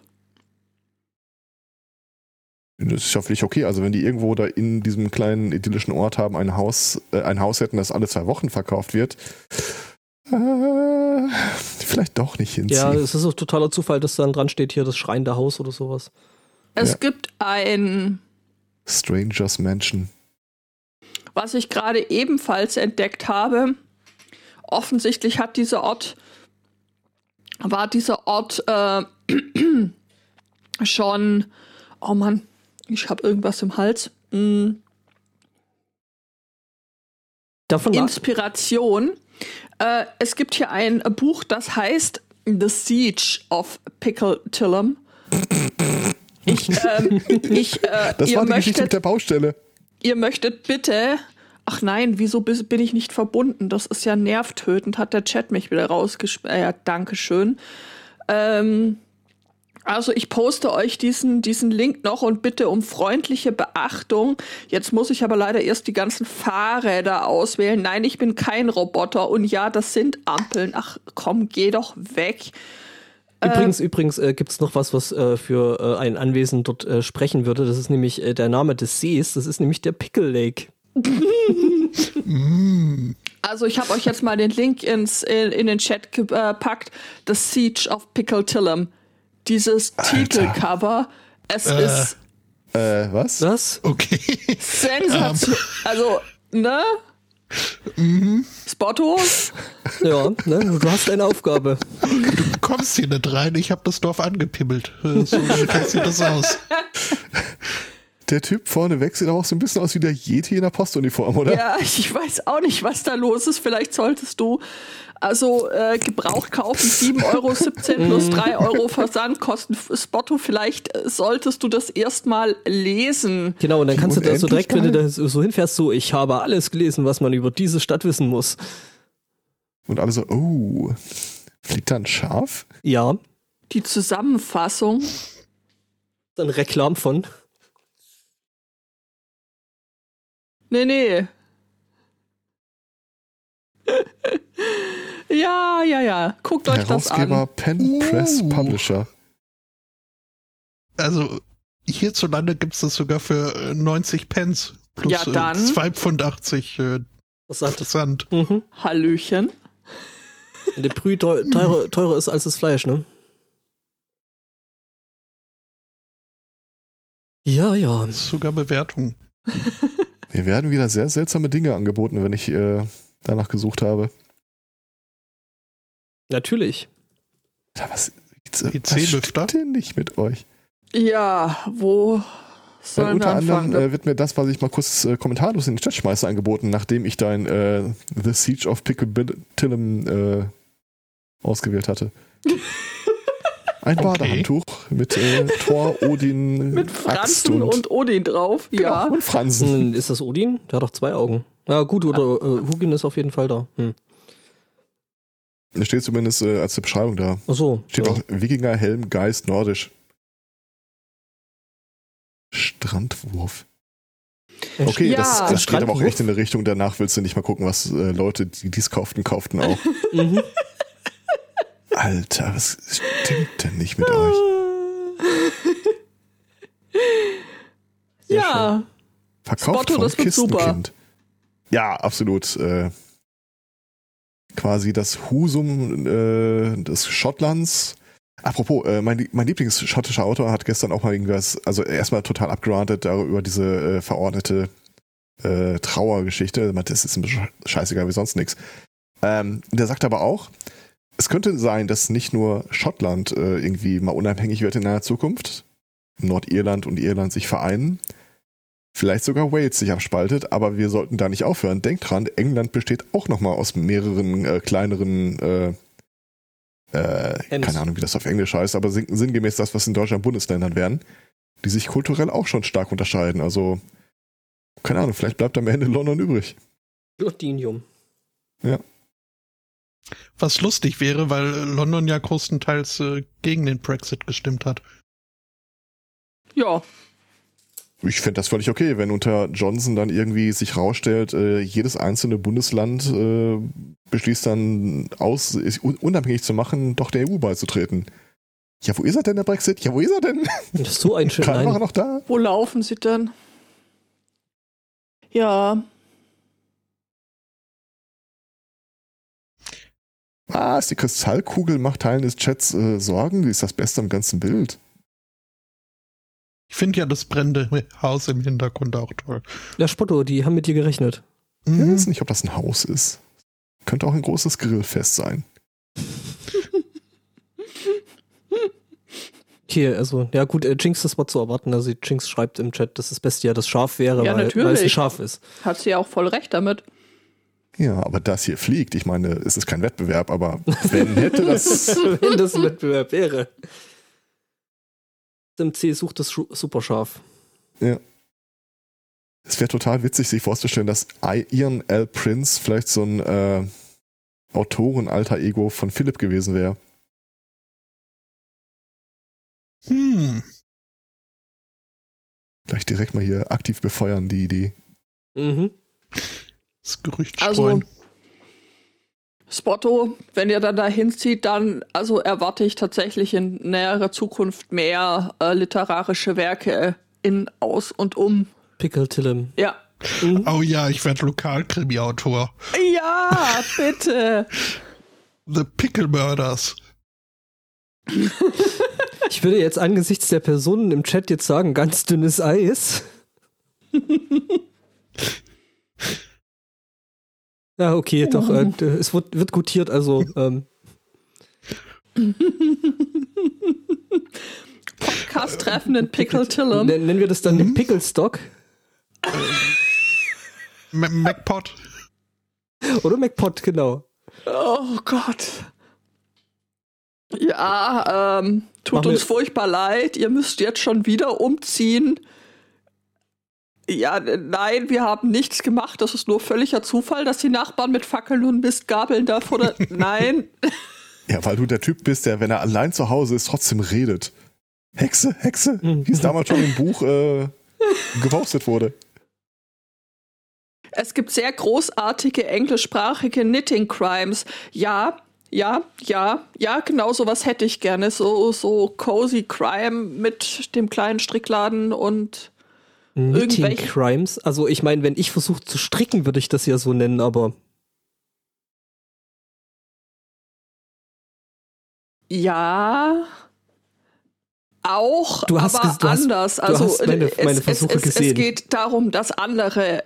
Das ist ja völlig okay. Also wenn die irgendwo da in diesem kleinen idyllischen Ort haben, ein Haus, äh, ein Haus hätten, das alle zwei Wochen verkauft wird, äh, vielleicht doch nicht hinziehen. Ja, es ist auch totaler Zufall, dass dann dran steht hier das schreiende Haus oder sowas. Es ja. gibt ein Strangers Mansion. Was ich gerade ebenfalls entdeckt habe, offensichtlich hat dieser Ort, war dieser Ort äh, (clears throat) schon, oh Mann, ich habe irgendwas im Hals. Hm. Davon Inspiration. Äh, es gibt hier ein Buch, das heißt The Siege of Pickle Tillum. (laughs) Ich, ähm, ich, äh, das war die möchtet, Geschichte mit der Baustelle ihr möchtet bitte. Ach nein, wieso bin ich nicht verbunden? Das ist ja nervtötend, hat der Chat mich wieder rausgeschmissen. Äh, ja, Dankeschön. Ähm, also ich poste euch diesen, diesen Link noch und bitte um freundliche Beachtung. Jetzt muss ich aber leider erst die ganzen Fahrräder auswählen. Nein, ich bin kein Roboter und ja, das sind Ampeln. Ach komm, geh doch weg. Übrigens, äh, übrigens äh, gibt es noch was, was äh, für äh, ein Anwesen dort äh, sprechen würde. Das ist nämlich äh, der Name des Sees. Das ist nämlich der Pickle Lake. (laughs) also ich habe euch jetzt mal den Link ins, in, in den Chat gepackt. The Siege of Pickle Tillum. Dieses Alter. Titelcover. Es ist. Äh, was? Was? Okay. Sensation. also, ne? Mhm. Spotto? Ja, ne, du hast eine Aufgabe. Du kommst hier nicht rein, ich habe das Dorf angepimmelt. So sieht das aus. Der Typ vorne weg sieht auch so ein bisschen aus wie der Yeti in der Postuniform, oder? Ja, ich weiß auch nicht, was da los ist. Vielleicht solltest du also äh, gebraucht kaufen, (laughs) 7,17 Euro plus 3 Euro Versandkosten Spotto. Vielleicht äh, solltest du das erstmal lesen. Genau, und dann kannst du da so direkt, wenn du da so hinfährst, so, ich habe alles gelesen, was man über diese Stadt wissen muss. Und alle so, oh, fliegt da ein Schaf? Ja. Die Zusammenfassung. Ein Reklam von. Nee, nee. (laughs) ja, ja, ja. Guckt euch das Herausgeber an. Pen Press Uh. Publisher. Also hierzulande gibt es das sogar für äh, 90 Pence plus Ja, dann. äh, 2,80 Pfund. Äh, Interessant. Mhm. Hallöchen. Wenn (laughs) der Brühe teurer, teurer, teurer ist als das Fleisch, ne? Ja, ja. Das ist sogar Bewertung. (laughs) Mir werden wieder sehr seltsame Dinge angeboten, wenn ich äh, danach gesucht habe. Natürlich. Ja, was, was stimmt denn nicht mit euch? Ja, wo Weil sollen wir unter anderem anfangen? äh, wird mir das, was ich mal kurz äh, kommentarlos in den Chat schmeiße, angeboten, nachdem ich dein äh, The Siege of Pickletillam äh, ausgewählt hatte. (laughs) Ein Okay. Badehandtuch mit äh, Thor, Odin, (laughs) Mit Axt Franzen und, Odin drauf. Ja. Genau, und Fransen. Hm, Ist das Odin? Der hat doch zwei Augen. Ja, gut, oder äh, Hugin ist auf jeden Fall da. Hm. Da steht zumindest äh, als eine Beschreibung da. Ach so. Steht ja. auch Wikinger, Helm, Geist, Nordisch. Strandwurf. Okay, Ja. das, das geht aber auch echt in eine Richtung. Danach willst du nicht mal gucken, was äh, Leute, die dies kauften, kauften auch. (laughs) Mhm. Alter, was stimmt denn nicht mit euch? (laughs) ja. Verkauft Spotto, das wird super. Kistenkind. Ja, absolut. Äh, quasi das Husum äh, des Schottlands. Apropos, äh, mein, mein Lieblingsschottischer Autor hat gestern auch mal irgendwas, also erstmal total abgerantet darüber diese äh, verordnete äh, Trauergeschichte. Er Das ist ihm scheißegal wie sonst nichts. Ähm, der sagt aber auch, es könnte sein, dass nicht nur Schottland äh, irgendwie mal unabhängig wird in naher Zukunft, Nordirland und Irland sich vereinen, vielleicht sogar Wales sich abspaltet, aber wir sollten da nicht aufhören. Denkt dran, England besteht auch nochmal aus mehreren äh, kleineren, äh, äh, keine Ahnung, wie das auf Englisch heißt, aber sinn sinngemäß das, was in Deutschland Bundesländern wären, die sich kulturell auch schon stark unterscheiden. Also, keine Ahnung, vielleicht bleibt am Ende London übrig. Lotinium. Was lustig wäre, weil London ja größtenteils äh, gegen den Brexit gestimmt hat. Ja. Ich finde das völlig okay, wenn unter Johnson dann irgendwie sich rausstellt, äh, jedes einzelne Bundesland äh, beschließt dann aus, un unabhängig zu machen, doch der EU beizutreten. Ja, wo ist er denn, der Brexit? Ja, wo ist er denn? (laughs) Das ist so ein schön. Kein war Nein. noch da? Wo laufen sie denn? Ja. Was? Die Kristallkugel macht Teilen des Chats äh, Sorgen? Die ist das Beste am ganzen Bild. Ich finde ja das brennende Haus im Hintergrund auch toll. Ja, Spotto, die haben mit dir gerechnet. Ich Mhm. weiß nicht, ob das ein Haus ist. Könnte auch ein großes Grillfest sein. (laughs) Okay, also, ja gut, äh, Jinx, das war zu erwarten. Also Jinx schreibt im Chat, dass das Beste ja das Schaf wäre, Ja, weil, weil es ein natürlich. Schaf ist. Hat sie ja auch voll recht damit. Ja, aber das hier fliegt. Ich meine, es ist kein Wettbewerb, aber wenn hätte das. (laughs) Wenn das ein Wettbewerb wäre. SMC sucht das Superschaf. Es wäre total witzig, sich vorzustellen, dass Ian L. Prince vielleicht so ein äh, Autoren-Alter-Ego von Philipp gewesen wäre. Hm. Gleich direkt mal hier aktiv befeuern, die Idee. Mhm. Das Gerücht Also, streuen. Spotto, wenn ihr dann da hinzieht, dann also erwarte ich tatsächlich in näherer Zukunft mehr äh, literarische Werke in, aus und um. Pickle Tillem. Ja. Mhm. Oh ja, ich werde Lokalkrimi-Autor. Ja, bitte. (laughs) The Pickle Murders. (laughs) Ich würde jetzt angesichts der Personen im Chat jetzt sagen, ganz dünnes Eis. (laughs) ja, okay, doch, äh, es wird, wird gutiert, also (laughs) ähm, Podcast-Treffen in Pickle Tillum. nen- nennen wir das dann den Pickle Stock M MacPot. oder MacPot, genau. Oh Gott. Ja, ähm, tut Machen uns furchtbar leid. Ihr müsst jetzt schon wieder umziehen. Ja, nein, wir haben nichts gemacht. Das ist nur völliger Zufall, dass die Nachbarn mit Fackeln und Mistgabeln da vor der. (laughs) nein. Ja, weil du der Typ bist, der, wenn er allein zu Hause ist, trotzdem redet. Hexe, Hexe, wie es damals schon im Buch äh, gepostet wurde. Es gibt sehr großartige englischsprachige Knitting Crimes. Ja, ja, ja, ja, genau sowas hätte ich gerne. So, so cozy Crime mit dem kleinen Strickladen und Knitting Crimes. Also ich meine, wenn ich versuche zu stricken, würde ich das ja so nennen, aber ja. Auch, Du hast aber du hast- anders. du Also hast meine- es, meine es, Versuche es, es gesehen. geht darum, dass andere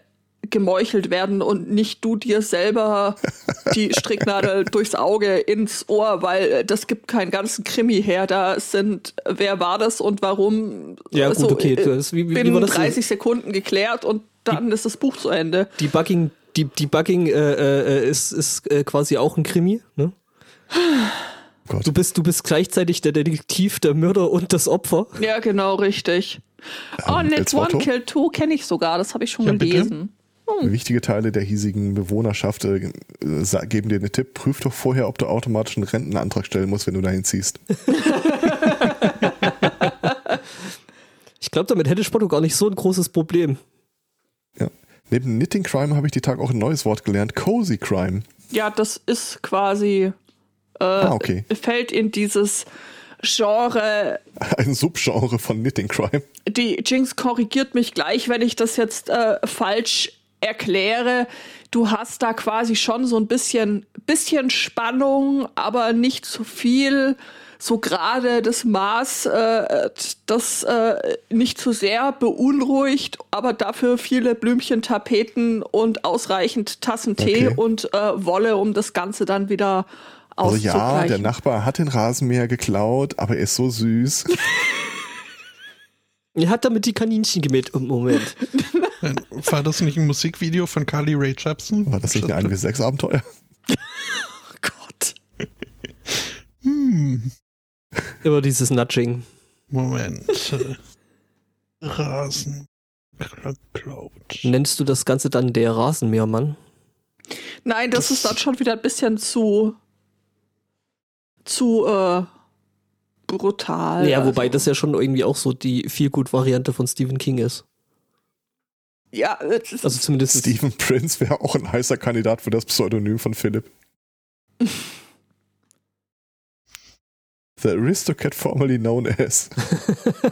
gemeuchelt werden und nicht du dir selber (laughs) die Stricknadel durchs Auge ins Ohr, weil das gibt keinen ganzen Krimi her. Da sind, wer war das und warum Ja, gut, so okay, äh, das ist wie- wie- wie binnen war das? 30 Sekunden geklärt und dann ist das Buch zu Ende. Debugging, die, Debugging äh, äh, ist, ist äh, quasi auch ein Krimi, ne? Gott. Du bist, du bist gleichzeitig der Detektiv, der Mörder und das Opfer. Ja, genau, richtig. Oh, Ähm, Net als One? Kill Two kenne ich sogar, das habe ich schon Ja, bitte? Gelesen. Wichtige Teile der hiesigen Bewohnerschaft äh, geben dir einen Tipp. Prüf doch vorher, ob du automatisch einen Rentenantrag stellen musst, wenn du dahin ziehst. (laughs) Ich glaube, damit hätte Spotto gar nicht so ein großes Problem. Ja. Neben Knitting Crime habe ich die Tag auch ein neues Wort gelernt. Cozy Crime. Ja, das ist quasi, äh, Ah, okay. fällt in dieses Genre. (laughs) Ein Subgenre von Knitting Crime. Die Jinx korrigiert mich gleich, wenn ich das jetzt äh, falsch erkläre. Du hast da quasi schon so ein bisschen, bisschen Spannung, aber nicht zu viel. So gerade das Maß, äh, das äh, nicht zu sehr beunruhigt, aber dafür viele Blümchen, Tapeten und ausreichend Tassen Tee Okay. und äh, Wolle, um das Ganze dann wieder Also ja, der Nachbar hat den Rasenmäher geklaut, aber er ist so süß. (laughs) Er hat damit die Kaninchen gemäht im Moment. (laughs) War das nicht ein Musikvideo von Carly Rae Jepsen? War das nicht ein 1 6 Abenteuer? Gott. Hm, Immer dieses Nudging. Moment. äh, Rasen. Nennst du das Ganze dann der Rasenmähermann? Nein, das, Das- ist dann schon wieder ein bisschen zu zu äh, brutal. Ja, wobei Also, das ja schon irgendwie auch so die Feelgood-Variante von Stephen King ist. Ja, es ist, Also zumindest Stephen Prince wäre auch ein heißer Kandidat für das Pseudonym von Philipp. (laughs) The Aristocrat formerly known as. (laughs)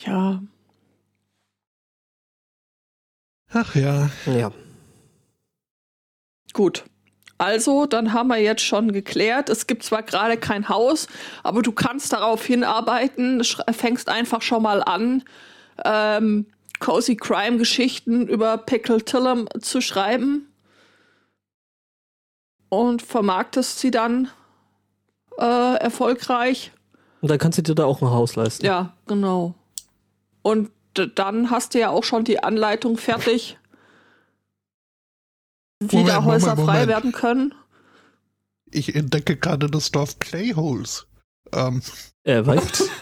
ja. Ach ja. ja. Gut. Also, dann haben wir jetzt schon geklärt, es gibt zwar gerade kein Haus, aber du kannst darauf hinarbeiten, fängst einfach schon mal an, ähm, Cozy Crime Geschichten über Pickle Tillum zu schreiben und vermarktest sie dann äh, erfolgreich. Und dann kannst du dir da auch ein Haus leisten. Ja, genau. Und dann hast du ja auch schon die Anleitung fertig, wie Moment, da Häuser Moment, frei Moment. werden können. Ich entdecke gerade das Dorf Playholes. Ähm, Äh, was? (laughs)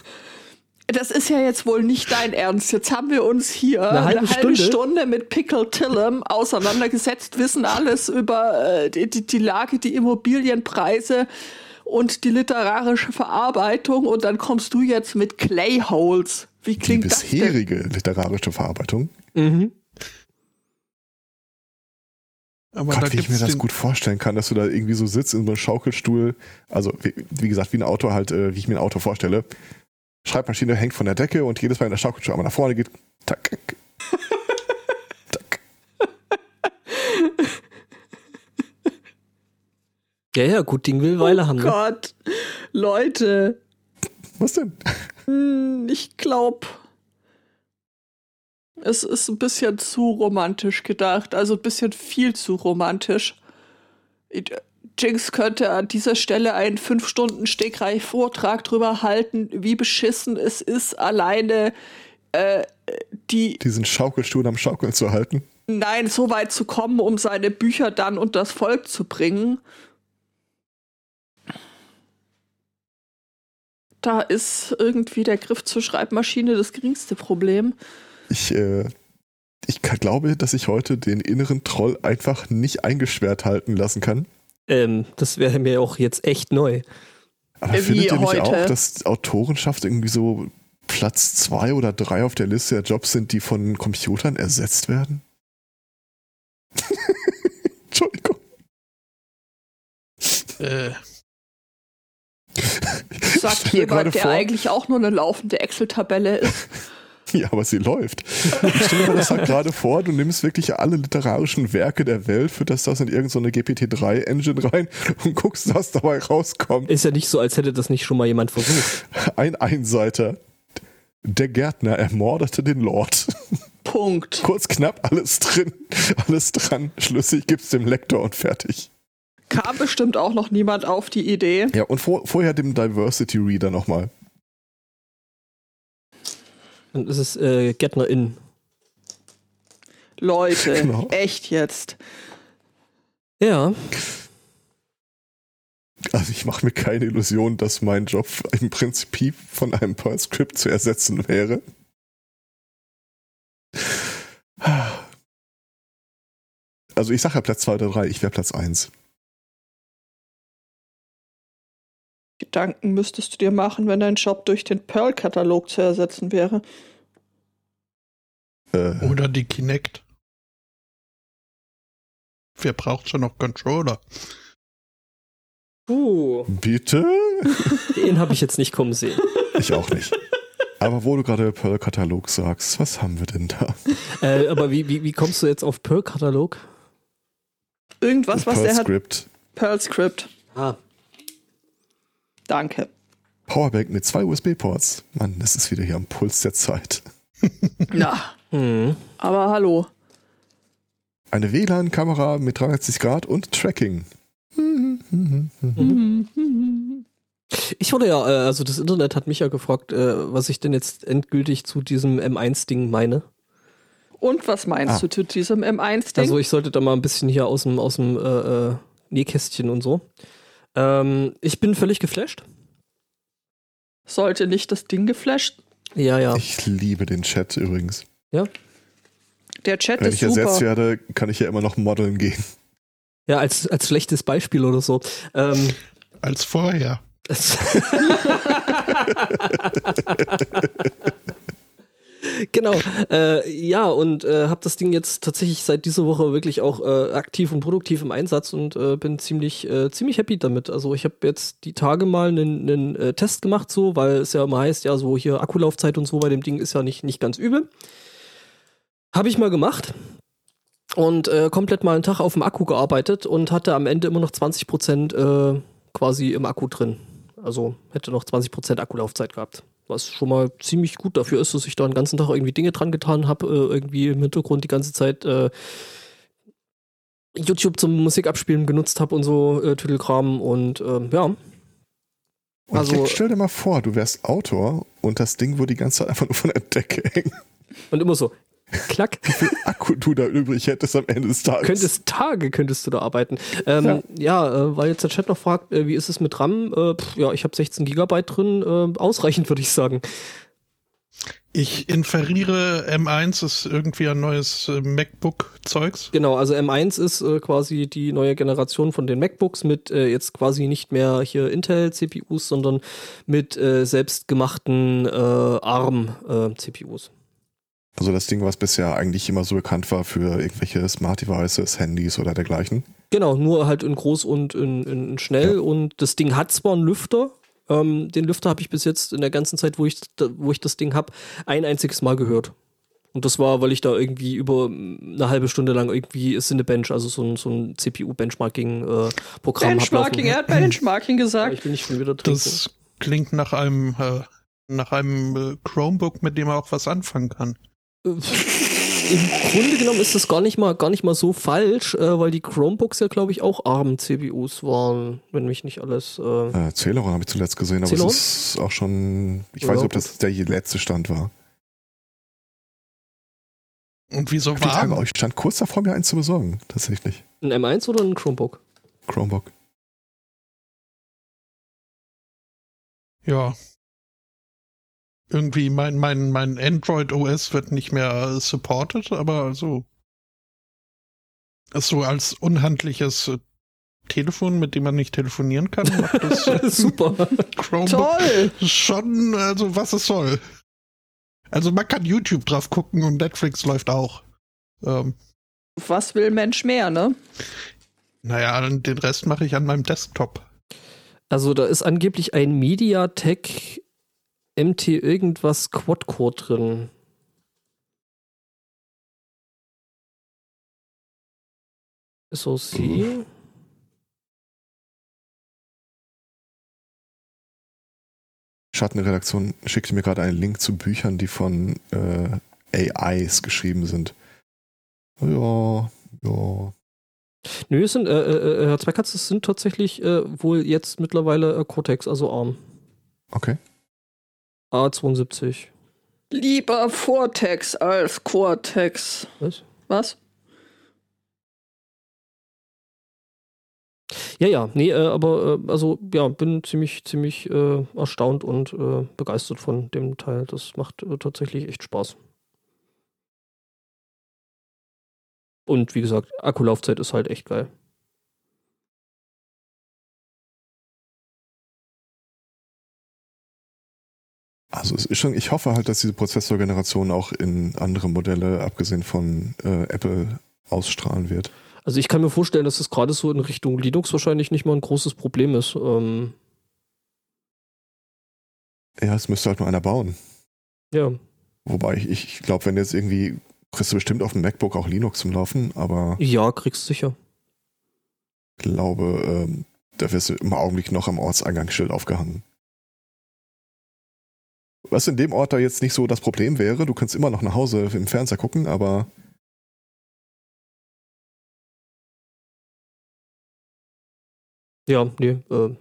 Das ist ja jetzt wohl nicht dein Ernst. Jetzt haben wir uns hier Eine halbe Stunde? Stunde mit Pickle Tillum auseinandergesetzt, wissen alles über äh, die, die, die Lage, die Immobilienpreise und die literarische Verarbeitung und dann kommst du jetzt mit Clayholes. Wie Die klingt das denn? bisherige literarische Verarbeitung. mhm. Aber Gott, da wie ich mir das gut vorstellen kann, dass du da irgendwie so sitzt in so einem Schaukelstuhl. Also, wie, wie gesagt, wie ein Auto halt, äh, wie ich mir ein Auto vorstelle. Schreibmaschine hängt von der Decke und jedes Mal, wenn der Schaukelstuhl einmal nach vorne geht, tack, (laughs) tack. Ja, ja, gut Ding will Weile haben. Ne? Gott, Leute, Was denn? hm, ich glaube, es ist ein bisschen zu romantisch gedacht, also ein bisschen viel zu romantisch. Jinx könnte an dieser Stelle einen fünf Stunden stegreich Vortrag drüber halten, wie beschissen es ist, alleine äh, die Diesen Schaukelstuhl am Schaukeln zu halten. Nein, so weit zu kommen, um seine Bücher dann unter das Volk zu bringen. Da ist irgendwie der Griff zur Schreibmaschine das geringste Problem. Ich, äh, Ich glaube, dass ich heute den inneren Troll einfach nicht eingesperrt halten lassen kann. Ähm, das wäre mir auch jetzt echt neu. Aber Wie findet ihr nicht heute? auch, dass Autorenschaft irgendwie so Platz zwei oder drei auf der Liste der Jobs sind, die von Computern ersetzt werden? (laughs) Entschuldigung. Äh, Sagt jemand, der vor- eigentlich auch nur eine laufende Excel-Tabelle ist. (laughs) Ja, aber sie läuft. Ich stelle mir das halt gerade vor, du nimmst wirklich alle literarischen Werke der Welt, fütterst das in irgendeine so eine GPT-3-Engine rein und guckst, was dabei rauskommt. Ist ja nicht so, als hätte das nicht schon mal jemand versucht. (laughs) Ein Einseiter. Der Gärtner ermordete den Lord. (laughs) Punkt. Kurz knapp, alles drin, alles dran. Schlüssig gibt's dem Lektor und fertig. Kam bestimmt auch noch niemand auf die Idee. Ja, und vor, vorher dem Diversity Reader nochmal. Dann ist es äh, Gärtnerin. Leute, Genau. echt jetzt. Ja, Also ich mache mir keine Illusion, dass mein Job im Prinzip von einem Perl-Script zu ersetzen wäre. Also ich sage ja Platz 2 oder 3, ich wäre Platz 1. Gedanken müsstest du dir machen, wenn dein Job durch den Pearl-Katalog zu ersetzen wäre. Äh, oder die Kinect. Wer braucht schon noch Controller? uh, bitte? (laughs) den habe ich jetzt nicht kommen sehen. Ich auch nicht. Aber wo du gerade Perl-Katalog sagst, was haben wir denn da? Äh, aber wie, wie, wie kommst du jetzt auf Pearl-Katalog? Irgendwas, was der hat. Perl-Script. Pearl-Script. Ah, Danke. Powerbank mit zwei USB-Ports. Mann, das ist wieder hier am Puls der Zeit. (laughs) Na, hm. aber hallo. Eine WLAN-Kamera mit 360 Grad und Tracking. Ich wurde ja, äh, also das Internet hat mich ja gefragt, äh, was ich denn jetzt endgültig zu diesem M1-Ding meine. Und was meinst Ah. du zu diesem M1-Ding? Also ich sollte da mal ein bisschen hier aus dem, aus dem äh, äh, Nähkästchen und so. Ähm, ich bin völlig geflasht. Sollte nicht das Ding geflasht? Ja, ja. Ich liebe den Chat übrigens. Der Chat Wenn ist ich ersetzt super. werde, kann ich ja immer noch modeln gehen. Ja, als, als schlechtes Beispiel oder so. Ähm, Als vorher. (laughs) (laughs) genau. Äh, ja, und äh, habe das Ding jetzt tatsächlich seit dieser Woche wirklich auch äh, aktiv und produktiv im Einsatz und äh, bin ziemlich, äh, ziemlich happy damit. Also ich habe jetzt die Tage mal einen, einen äh, Test gemacht, so, weil es ja immer heißt, ja, so hier Akkulaufzeit und so bei dem Ding ist ja nicht, nicht ganz übel. Habe ich mal gemacht und äh, komplett mal einen Tag auf dem Akku gearbeitet und hatte am Ende immer noch 20% äh, quasi im Akku drin. Also hätte noch 20% Akkulaufzeit gehabt. Was schon mal ziemlich gut dafür ist, dass ich da den ganzen Tag irgendwie Dinge dran getan habe, äh, irgendwie im Hintergrund die ganze Zeit äh, YouTube zum Musikabspielen genutzt habe und so äh, Tüdelkram und ähm, ja. Und Also- stell dir mal vor, du wärst Autor und das Ding würde die ganze Zeit einfach nur von der Decke hängen. Und immer so, klack, Akku du da übrig hättest am Ende des Tages. könntest Tage könntest du da arbeiten. Ähm, ja, äh, weil jetzt der Chat noch fragt, äh, wie ist es mit RAM? Äh, pff, ja, ich habe 16 Gigabyte drin, äh, ausreichend würde ich sagen. Ich inferiere M1 ist irgendwie ein neues äh, MacBook-Zeugs. Genau, also M1 ist äh, quasi die neue Generation von den MacBooks mit äh, jetzt quasi nicht mehr hier Intel-CPUs, sondern mit äh, selbstgemachten äh, ARM-CPUs. Also das Ding, was bisher eigentlich immer so bekannt war für irgendwelche Smart Devices, Handys oder dergleichen. Genau, nur halt in groß und in, in schnell. Ja. Und das Ding hat zwar einen Lüfter. Ähm, den Lüfter habe ich bis jetzt in der ganzen Zeit, wo ich, da, wo ich das Ding habe, ein einziges Mal gehört. Und das war, weil ich da irgendwie über eine halbe Stunde lang irgendwie Cinebench, also so ein, so ein CPU-Benchmarking-Programm Benchmarking, er hat (clears throat) Benchmarking gesagt. Ich will nicht schon wieder trinken. Das klingt nach einem, äh, nach einem äh, Chromebook, mit dem man auch was anfangen kann. Im Grunde genommen ist das gar nicht mal, gar nicht mal so falsch, äh, weil die Chromebooks ja, glaube ich, auch ARM-CPUs waren, wenn mich nicht alles. Äh, Äh, Celeron habe ich zuletzt gesehen, aber Celeron? es ist auch schon, ich Ja, weiß nicht, ob das der letzte Stand war. Und wieso Die Tage, warm? ich stand kurz davor, mir einen zu besorgen, tatsächlich. ein M1 oder ein Chromebook? Chromebook. Ja. Irgendwie mein, mein, mein Android OS wird nicht mehr supported, aber also so als unhandliches äh, Telefon, mit dem man nicht telefonieren kann, macht das (laughs) äh, Super. Chromebook Toll! schon, also was es soll. Also man kann YouTube drauf gucken und Netflix läuft auch. Ähm, Was will Mensch mehr, ne? naja, und den Rest mache ich an meinem Desktop. Also da ist angeblich ein MediaTek MT irgendwas Quad-Core drin. SoC. Schattenredaktion schickte mir gerade einen Link zu Büchern, die von äh, AIs geschrieben sind. Ja, ja. Nö, es sind, äh, äh, äh, Herr Zweikatz, es sind tatsächlich äh, wohl jetzt mittlerweile äh, Cortex, also ARM. Okay. A72. Lieber Vortex als Cortex. Was? Was? Ja, ja, nee, äh, aber äh, also ja, bin ziemlich, ziemlich äh, erstaunt und äh, begeistert von dem Teil. Das macht äh, tatsächlich echt Spaß. Und wie gesagt, Akkulaufzeit ist halt echt geil. Also es ist schon, ich hoffe halt, dass diese Prozessorgeneration auch in andere Modelle, abgesehen von äh, Apple, ausstrahlen wird. Also ich kann mir vorstellen, dass es gerade so in Richtung Linux wahrscheinlich nicht mal ein großes Problem ist. Ähm, Ja, es müsste halt nur einer bauen. ja, Wobei ich, ich glaube, wenn jetzt irgendwie, kriegst du bestimmt auf dem MacBook auch Linux zum Laufen, aber ja, kriegst sicher. glaube, ähm, da wirst du im Augenblick noch am Ortseingangsschild aufgehangen. Was in dem Ort da jetzt nicht so das Problem wäre, du kannst immer noch nach Hause im Fernseher gucken, aber Ja, nee, äh,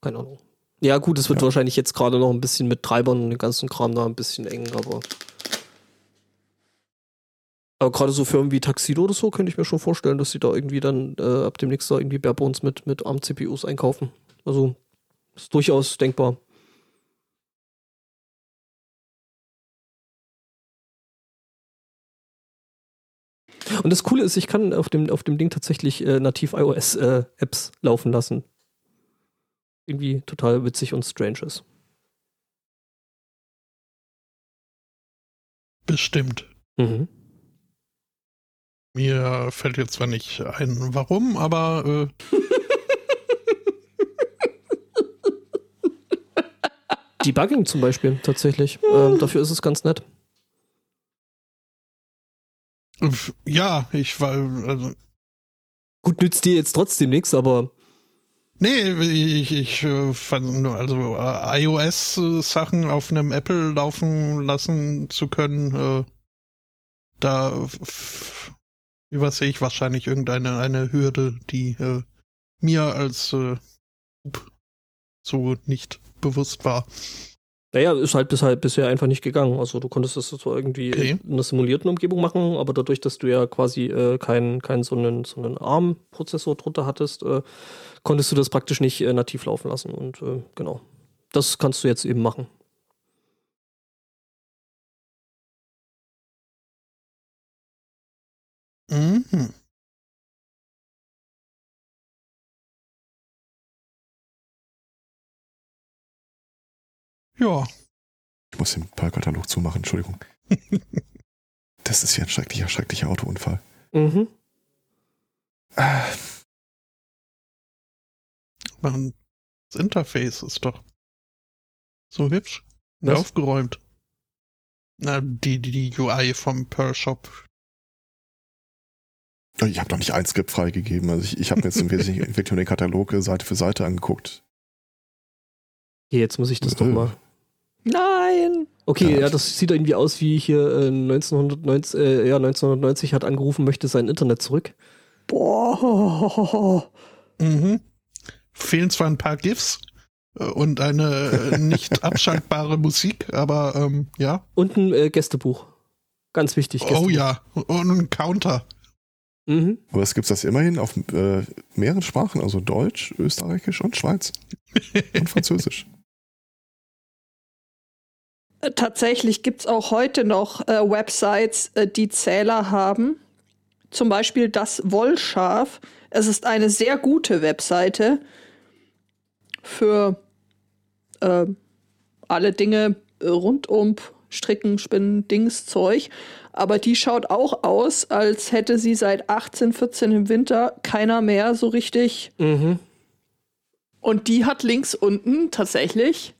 keine Ahnung. Ja, gut, es wird Ja. wahrscheinlich jetzt gerade noch ein bisschen mit Treibern und dem ganzen Kram da ein bisschen eng, aber. Aber gerade so Firmen wie Taxido oder so könnte ich mir schon vorstellen, dass sie da irgendwie dann äh, ab demnächst da irgendwie Barebones mit, mit ARM-CPUs einkaufen. Also ist durchaus denkbar. Und das Coole ist, ich kann auf dem, auf dem Ding tatsächlich äh, nativ iOS-Apps laufen lassen. Irgendwie total witzig und strange ist. Bestimmt. Mhm. Mir fällt jetzt zwar nicht ein, warum, aber äh, (laughs) Debugging zum Beispiel, tatsächlich. Ähm, dafür ist es ganz nett. Ja, ich war, also, Gut, nützt dir jetzt trotzdem nichts, aber nee, ich, ich äh, fand nur, also äh, iOS-Sachen auf einem Apple laufen lassen zu können, äh, da übersehe ich wahrscheinlich irgendeine eine Hürde, die äh, mir als äh, so nicht bewusst war. Naja, ist halt deshalb bisher einfach nicht gegangen. Also du konntest das zwar irgendwie Okay. in einer simulierten Umgebung machen, aber dadurch, dass du ja quasi äh, keinen keinen so einen, so einen ARM-Prozessor drunter hattest, äh, konntest du das praktisch nicht äh, nativ laufen lassen. Und äh, genau. Das kannst du jetzt eben machen. Mhm. Ja, ich muss den Parkkatalog zumachen, Entschuldigung. (laughs) Das ist ja ein schrecklicher, schrecklicher Autounfall. Mhm. Ah, man, das Interface ist doch so hübsch und Was? aufgeräumt. Na, die, die, die UI vom Pearl Shop. Ich habe noch nicht ein Skript freigegeben. Also ich, ich habe mir jetzt im Wesentlichen (laughs) nur den Katalog Seite für Seite angeguckt. Hier, Jetzt muss ich das doch Äh. mal. Nein! Okay, Ja. ja, das sieht irgendwie aus wie hier äh, 1990, äh, ja, 1990 hat angerufen, möchte sein Internet zurück. Boah. Mhm. Fehlen zwar ein paar GIFs äh, und eine äh, nicht (laughs) abschaltbare Musik, aber ähm, ja. Und ein äh, Gästebuch. Ganz wichtig. Gästebuch. Oh ja. Und ein Counter. Mhm. Aber es gibt das immerhin auf äh, mehreren Sprachen, also Deutsch, Österreichisch und Schweiz. Und Französisch. (laughs) Äh, tatsächlich gibt es auch heute noch äh, Websites, äh, die Zähler haben. Zum Beispiel das Wollschaf. Es ist eine sehr gute Webseite für äh, alle Dinge rund um Stricken, Spinnen, Dings, Zeug. Aber die schaut auch aus, als hätte sie seit 18, 14 im Winter keiner mehr so richtig. Mhm. Und die hat links unten tatsächlich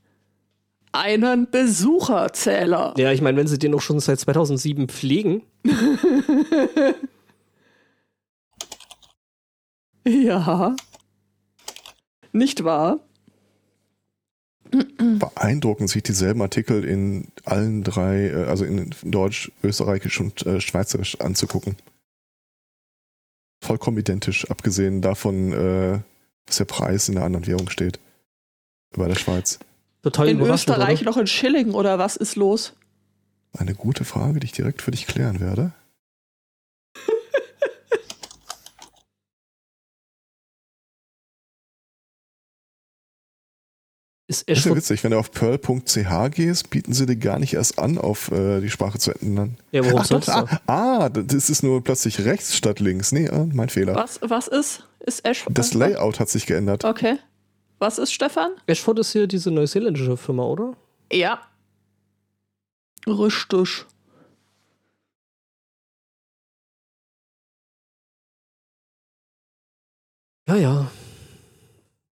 einen Besucherzähler. Ja, ich meine, wenn sie den auch schon seit 2007 pflegen. (laughs) ja. Nicht wahr? Beeindruckend, sich dieselben Artikel in allen drei, äh, also in Deutsch, Österreichisch und äh, Schweizerisch anzugucken. Vollkommen identisch, abgesehen davon, äh, dass der Preis in einer anderen Währung steht. Bei der Schweiz. Total in Österreich oder? noch in Schilling oder was ist los? Eine gute Frage, die ich direkt für dich klären werde. (laughs) Ist Das ist ja witzig, wenn du auf pearl.ch gehst, bieten sie dir gar nicht erst an, auf äh, die Sprache zu ändern. ja, warum Ach, sonst? ah, ah, das ist nur plötzlich rechts statt links. Nee, ah, mein Fehler. Was, was ist? Ist Ash Das Layout hat sich geändert. Okay. Was ist, Stefan? Ashford ist hier diese neuseeländische Firma, oder? Ja. Richtig. Ja, ja.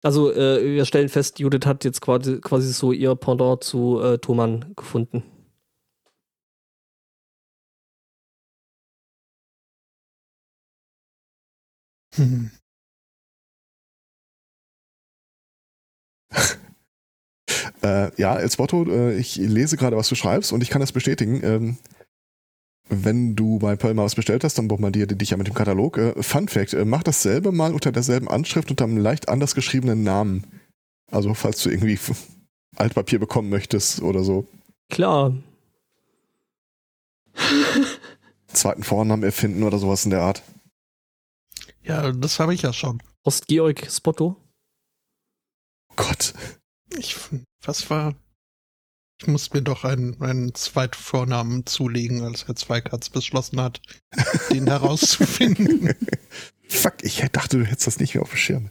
Also, äh, wir stellen fest, Judith hat jetzt quasi, quasi so ihr Pendant zu äh, Thomann gefunden. Hm. (laughs) Äh, ja, Elsbotto, äh, ich lese gerade, was du schreibst und ich kann das bestätigen. Ähm, wenn du bei Pearl mal was bestellt hast, dann bombardiert die dich ja mit dem Katalog. Äh, Fun Fact, äh, mach dasselbe mal unter derselben Anschrift unter einem leicht anders geschriebenen Namen. Also falls du irgendwie Altpapier bekommen möchtest oder so. Klar. (laughs) Zweiten Vornamen erfinden oder sowas in der Art. Ja, das habe ich ja schon. Ost-Georg Spotto. Gott. Ich, was war? Ich musste mir doch einen, einen zweiten Vornamen zulegen, als Herr Zweikatz beschlossen hat, den (laughs) herauszufinden. Fuck, ich dachte, du hättest das nicht mehr auf dem Schirm.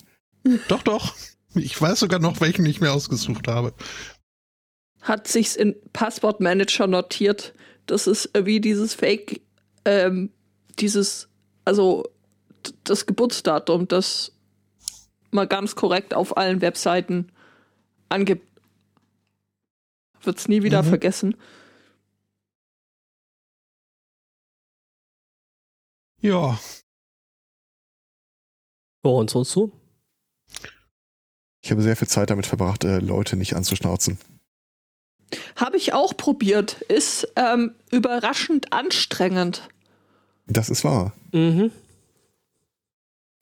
doch, doch. Ich weiß sogar noch, welchen ich mir ausgesucht habe. Hat sich's in Passwortmanager notiert. Das ist äh, wie dieses Fake, ähm, dieses, also das Geburtsdatum, das mal ganz korrekt auf allen Webseiten angibt. Wird's nie wieder Mhm. vergessen. Ja, Ja, und sonst so? Ich habe sehr viel Zeit damit verbracht, äh, Leute nicht anzuschnauzen. Habe ich auch probiert. Ist ähm, überraschend anstrengend. Das ist wahr. Mhm.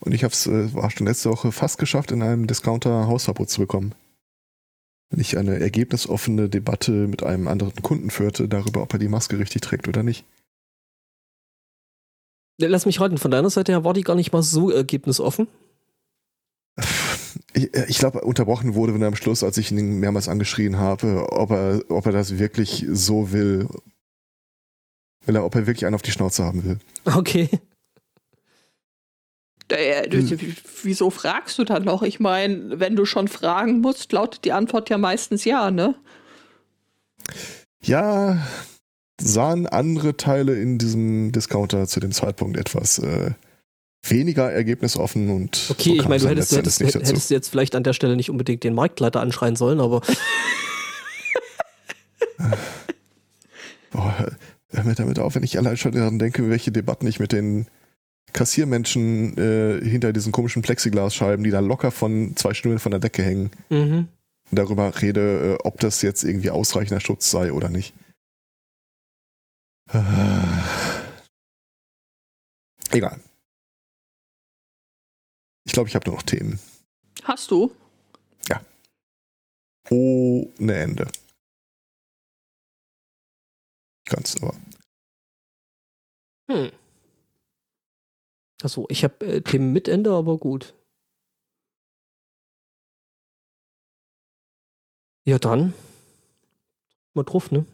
Und ich habe es, äh, war schon letzte Woche fast geschafft, in einem Discounter Hausverbot zu bekommen. Wenn ich eine ergebnisoffene Debatte mit einem anderen Kunden führte, darüber, ob er die Maske richtig trägt oder nicht. Lass mich raten, von deiner Seite her war die gar nicht mal so ergebnisoffen. Ich, äh, ich glaube, unterbrochen wurde, wenn er am Schluss, als ich ihn mehrmals angeschrien habe, ob er, ob er das wirklich so will. Will er, ob er wirklich einen auf die Schnauze haben will. Okay. Äh, du- Wieso fragst du dann noch? Ich meine, wenn du schon fragen musst, lautet die Antwort ja meistens ja, ne? Ja, sahen andere Teile in diesem Discounter zu dem Zeitpunkt etwas äh, weniger ergebnisoffen und Okay, so ich meine, du hättest, du hättest, hättest jetzt vielleicht an der Stelle nicht unbedingt den Marktleiter anschreien sollen, aber (laughs) Boah, hör mir damit auf, wenn ich allein schon daran denke, welche Debatten ich mit den Kassiermenschen äh, hinter diesen komischen Plexiglasscheiben, die da locker von zwei Stühlen von der Decke hängen, mhm. darüber rede, äh, ob das jetzt irgendwie ausreichender Schutz sei oder nicht. Egal. Ich glaube, ich habe nur noch Themen. Hast du? Ohne Ende. Ganz, aber. Hm. Achso, ich habe äh, Themen mit Ende, aber gut. Ja, dann. Mal drauf, ne?